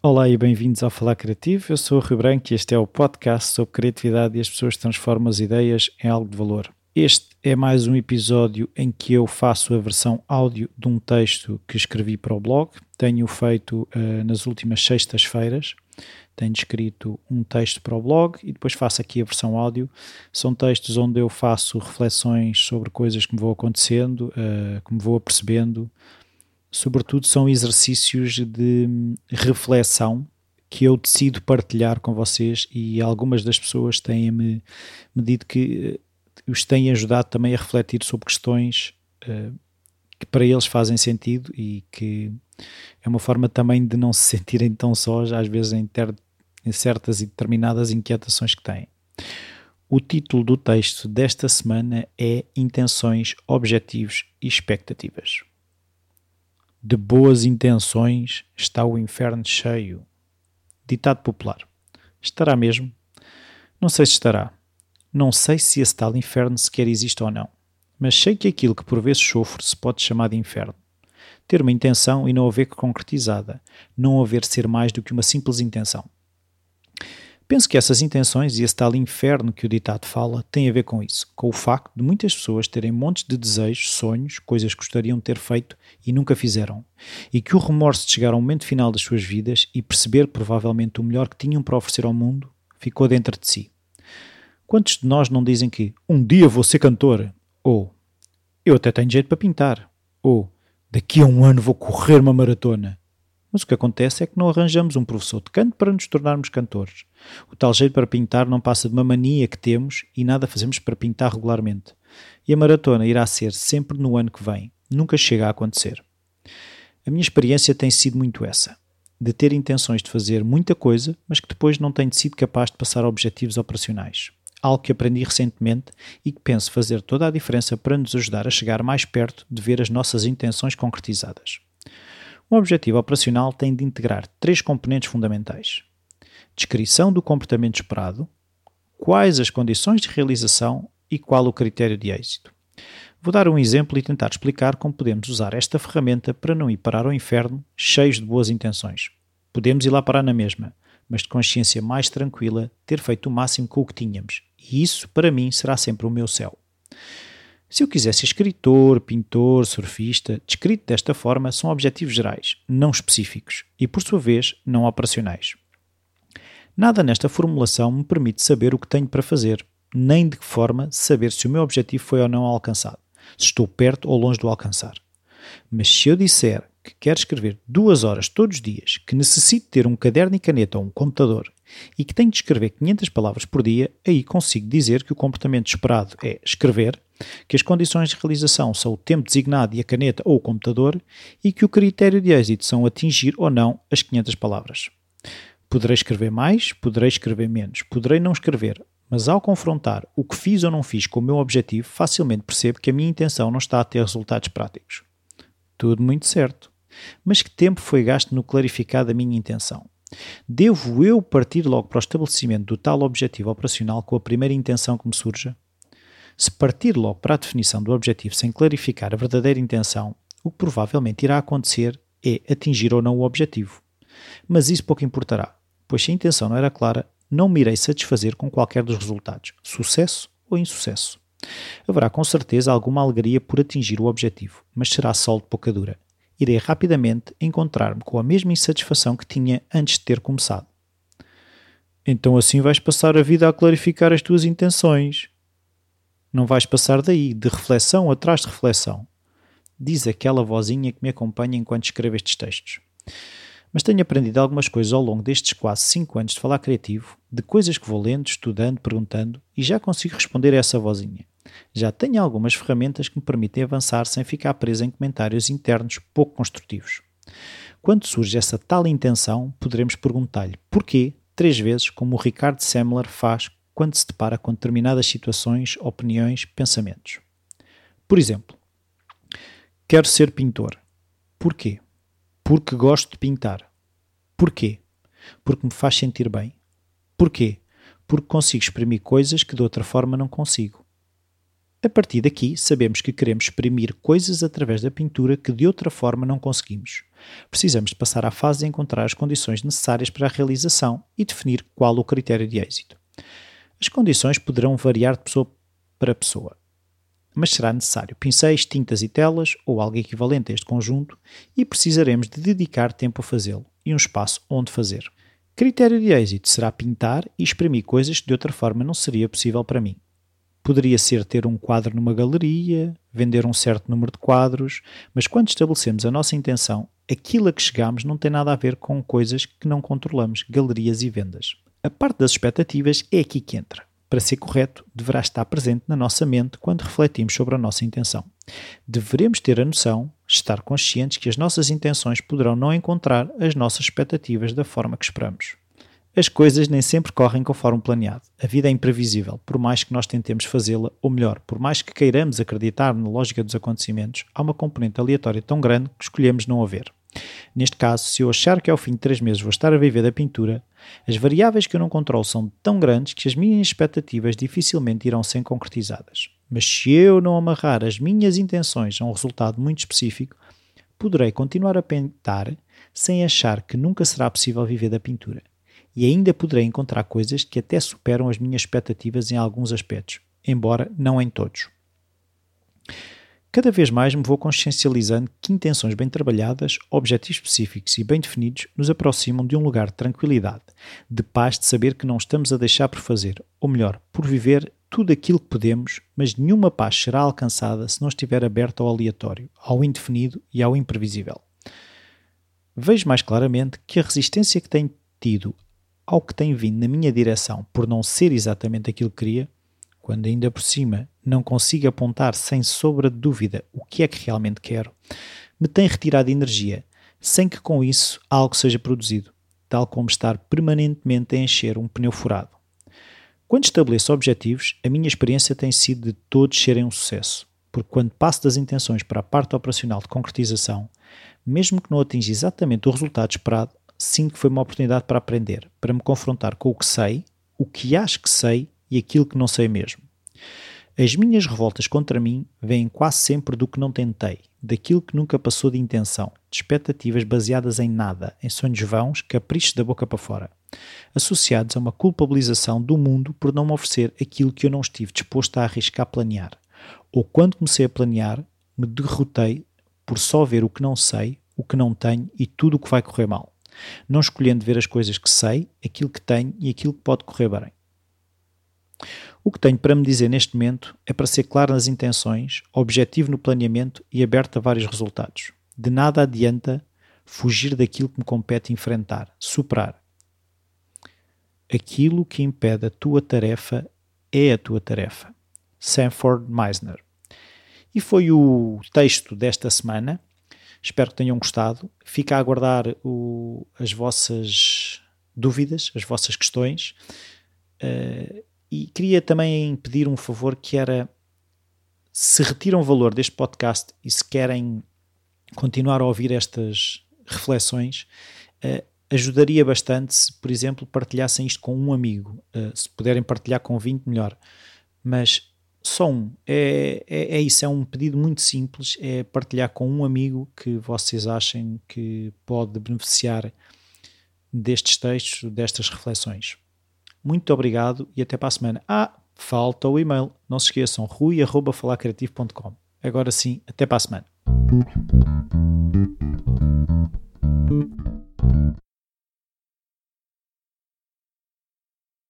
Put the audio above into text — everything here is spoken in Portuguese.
Olá e bem-vindos ao Falar Criativo. Eu sou o Rio Branco e este é o podcast sobre criatividade e as pessoas transformam as ideias em algo de valor. Este é mais um episódio em que eu faço a versão áudio de um texto que escrevi para o blog. Tenho feito uh, nas últimas sextas-feiras. Tenho escrito um texto para o blog e depois faço aqui a versão áudio. São textos onde eu faço reflexões sobre coisas que me vão acontecendo, uh, que me vou apercebendo. Sobretudo são exercícios de reflexão que eu decido partilhar com vocês e algumas das pessoas têm-me me dito que os têm ajudado também a refletir sobre questões uh, que para eles fazem sentido e que é uma forma também de não se sentirem tão sós, às vezes, em, ter, em certas e determinadas inquietações que têm. O título do texto desta semana é Intenções, Objetivos e Expectativas. De boas intenções está o inferno cheio. Ditado popular. Estará mesmo? Não sei se estará. Não sei se esse tal inferno sequer existe ou não, mas sei que aquilo que por vezes sofro se pode chamar de inferno. Ter uma intenção e não haver que concretizada, não haver ser mais do que uma simples intenção. Penso que essas intenções e esse tal inferno que o ditado fala têm a ver com isso, com o facto de muitas pessoas terem montes de desejos, sonhos, coisas que gostariam de ter feito e nunca fizeram, e que o remorso de chegar ao momento final das suas vidas e perceber provavelmente o melhor que tinham para oferecer ao mundo ficou dentro de si. Quantos de nós não dizem que um dia vou ser cantor? Ou eu até tenho jeito para pintar? Ou daqui a um ano vou correr uma maratona? Mas o que acontece é que não arranjamos um professor de canto para nos tornarmos cantores. O tal jeito para pintar não passa de uma mania que temos e nada fazemos para pintar regularmente. E a maratona irá ser sempre no ano que vem. Nunca chega a acontecer. A minha experiência tem sido muito essa. De ter intenções de fazer muita coisa, mas que depois não tenho sido capaz de passar a objetivos operacionais algo que aprendi recentemente e que penso fazer toda a diferença para nos ajudar a chegar mais perto de ver as nossas intenções concretizadas. Um objetivo operacional tem de integrar três componentes fundamentais: descrição do comportamento esperado, quais as condições de realização e qual o critério de êxito. Vou dar um exemplo e tentar explicar como podemos usar esta ferramenta para não ir parar ao inferno cheios de boas intenções. Podemos ir lá parar na mesma, mas de consciência mais tranquila, ter feito o máximo com o que tínhamos. E isso, para mim, será sempre o meu céu. Se eu quiser ser escritor, pintor, surfista, descrito desta forma, são objetivos gerais, não específicos e, por sua vez, não operacionais. Nada nesta formulação me permite saber o que tenho para fazer, nem de que forma saber se o meu objetivo foi ou não alcançado, se estou perto ou longe do alcançar. Mas se eu disser que quer escrever duas horas todos os dias, que necessito ter um caderno e caneta ou um computador e que tenho de escrever 500 palavras por dia, aí consigo dizer que o comportamento esperado é escrever, que as condições de realização são o tempo designado e a caneta ou o computador e que o critério de êxito são atingir ou não as 500 palavras. Poderei escrever mais, poderei escrever menos, poderei não escrever, mas ao confrontar o que fiz ou não fiz com o meu objetivo, facilmente percebo que a minha intenção não está a ter resultados práticos. Tudo muito certo. Mas que tempo foi gasto no clarificar da minha intenção? Devo eu partir logo para o estabelecimento do tal objetivo operacional com a primeira intenção que me surja? Se partir logo para a definição do objetivo sem clarificar a verdadeira intenção, o que provavelmente irá acontecer é atingir ou não o objetivo. Mas isso pouco importará, pois se a intenção não era clara, não me irei satisfazer com qualquer dos resultados, sucesso ou insucesso. Haverá com certeza alguma alegria por atingir o objetivo, mas será sol de pouca dura. Irei rapidamente encontrar-me com a mesma insatisfação que tinha antes de ter começado. Então assim vais passar a vida a clarificar as tuas intenções. Não vais passar daí, de reflexão atrás de reflexão. Diz aquela vozinha que me acompanha enquanto escrevo estes textos. Mas tenho aprendido algumas coisas ao longo destes quase 5 anos de falar criativo, de coisas que vou lendo, estudando, perguntando, e já consigo responder a essa vozinha. Já tenho algumas ferramentas que me permitem avançar sem ficar preso em comentários internos pouco construtivos. Quando surge essa tal intenção, poderemos perguntar-lhe porquê, três vezes, como o Ricardo Semler faz quando se depara com determinadas situações, opiniões, pensamentos. Por exemplo, quero ser pintor. Porquê? Porque gosto de pintar. Porquê? Porque me faz sentir bem. Porquê? Porque consigo exprimir coisas que de outra forma não consigo. A partir daqui, sabemos que queremos exprimir coisas através da pintura que de outra forma não conseguimos. Precisamos de passar à fase de encontrar as condições necessárias para a realização e definir qual o critério de êxito. As condições poderão variar de pessoa para pessoa, mas será necessário pincéis, tintas e telas ou algo equivalente a este conjunto e precisaremos de dedicar tempo a fazê-lo e um espaço onde fazer. Critério de êxito será pintar e exprimir coisas que de outra forma não seria possível para mim. Poderia ser ter um quadro numa galeria, vender um certo número de quadros, mas quando estabelecemos a nossa intenção, aquilo a que chegamos não tem nada a ver com coisas que não controlamos, galerias e vendas. A parte das expectativas é aqui que entra. Para ser correto, deverá estar presente na nossa mente quando refletimos sobre a nossa intenção. Deveremos ter a noção, estar conscientes que as nossas intenções poderão não encontrar as nossas expectativas da forma que esperamos. As coisas nem sempre correm conforme planeado. A vida é imprevisível, por mais que nós tentemos fazê-la, ou melhor, por mais que queiramos acreditar na lógica dos acontecimentos, há uma componente aleatória tão grande que escolhemos não haver. Neste caso, se eu achar que ao fim de três meses vou estar a viver da pintura, as variáveis que eu não controlo são tão grandes que as minhas expectativas dificilmente irão ser concretizadas. Mas se eu não amarrar as minhas intenções a um resultado muito específico, poderei continuar a pintar sem achar que nunca será possível viver da pintura e ainda poderei encontrar coisas que até superam as minhas expectativas em alguns aspectos, embora não em todos. Cada vez mais me vou consciencializando que intenções bem trabalhadas, objetivos específicos e bem definidos nos aproximam de um lugar de tranquilidade, de paz de saber que não estamos a deixar por fazer, ou melhor, por viver tudo aquilo que podemos, mas nenhuma paz será alcançada se não estiver aberta ao aleatório, ao indefinido e ao imprevisível. Vejo mais claramente que a resistência que tenho tido ao que tem vindo na minha direção por não ser exatamente aquilo que queria, quando ainda por cima não consigo apontar sem sobra de dúvida o que é que realmente quero, me tem retirado energia, sem que com isso algo seja produzido, tal como estar permanentemente a encher um pneu furado. Quando estabeleço objetivos, a minha experiência tem sido de todos serem um sucesso, porque quando passo das intenções para a parte operacional de concretização, mesmo que não atinja exatamente o resultado esperado, sinto que foi uma oportunidade para aprender, para me confrontar com o que sei, o que acho que sei e aquilo que não sei mesmo. As minhas revoltas contra mim vêm quase sempre do que não tentei, daquilo que nunca passou de intenção, de expectativas baseadas em nada, em sonhos vãos, caprichos da boca para fora, associados a uma culpabilização do mundo por não me oferecer aquilo que eu não estive disposto a arriscar planear. Ou quando comecei a planear, me derrotei por só ver o que não sei, o que não tenho e tudo o que vai correr mal não escolhendo ver as coisas que sei, aquilo que tenho e aquilo que pode correr bem. O que tenho para me dizer neste momento é para ser claro nas intenções, objetivo no planeamento e aberto a vários resultados. De nada adianta fugir daquilo que me compete enfrentar, superar. Aquilo que impede a tua tarefa é a tua tarefa. Sanford Meisner. E foi o texto desta semana. Espero que tenham gostado. Fica a aguardar o, as vossas dúvidas, as vossas questões. Uh, e queria também pedir um favor que era se retiram valor deste podcast e se querem continuar a ouvir estas reflexões, uh, ajudaria bastante se, por exemplo, partilhassem isto com um amigo. Uh, se puderem partilhar com 20, melhor. Mas só um. É, é, é, isso, é um pedido muito simples, é partilhar com um amigo que vocês achem que pode beneficiar destes textos, destas reflexões. Muito obrigado e até para a semana. Ah, falta o e-mail. Não se esqueçam, rui.falacreativo.com. Agora sim, até para a semana.